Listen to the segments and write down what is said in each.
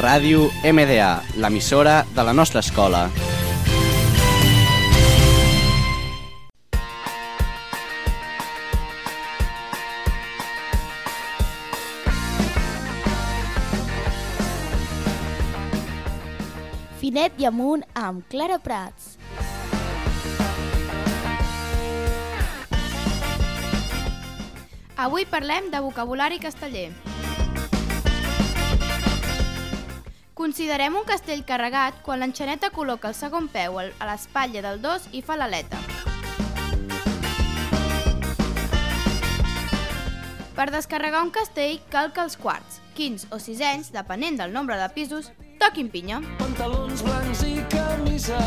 Ràdio MDA, l'emissora de la nostra escola. Finet i amunt amb Clara Prats. Avui parlem de vocabulari casteller. Considerem un castell carregat quan l'enxaneta col·loca el segon peu a l'espatlla del dos i fa l'aleta. Per descarregar un castell cal que els quarts, quins o sisens, depenent del nombre de pisos, toquin pinya. Pantalons blancs i camisa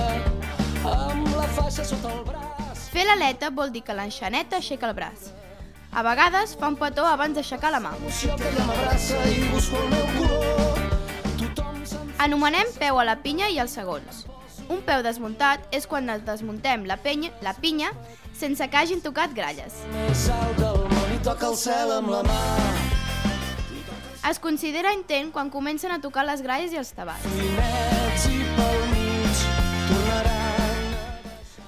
amb la faixa sota el braç. Fer l'aleta vol dir que l'enxaneta aixeca el braç. A vegades fa un petó abans d'aixecar la mà. Emoció que ja m'abraça i busco el meu color. Anomenem peu a la pinya i als segons. Un peu desmuntat és quan es desmuntem la, penya, la pinya sense que hagin tocat gralles. toca el cel amb la mà. Es considera intent quan comencen a tocar les gralles i els tabats.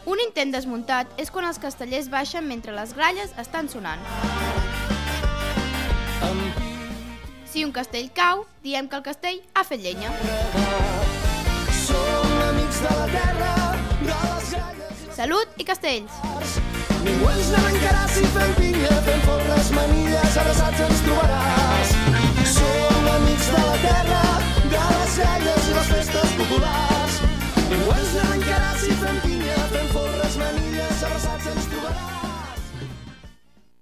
Un intent desmuntat és quan els castellers baixen mentre les gralles estan sonant. Si un castell cau, diem que el castell ha fet llenya. Som amics de la terra, de les gralles Salut i castells! Ningú ens n'arrencarà si fem pinya, fem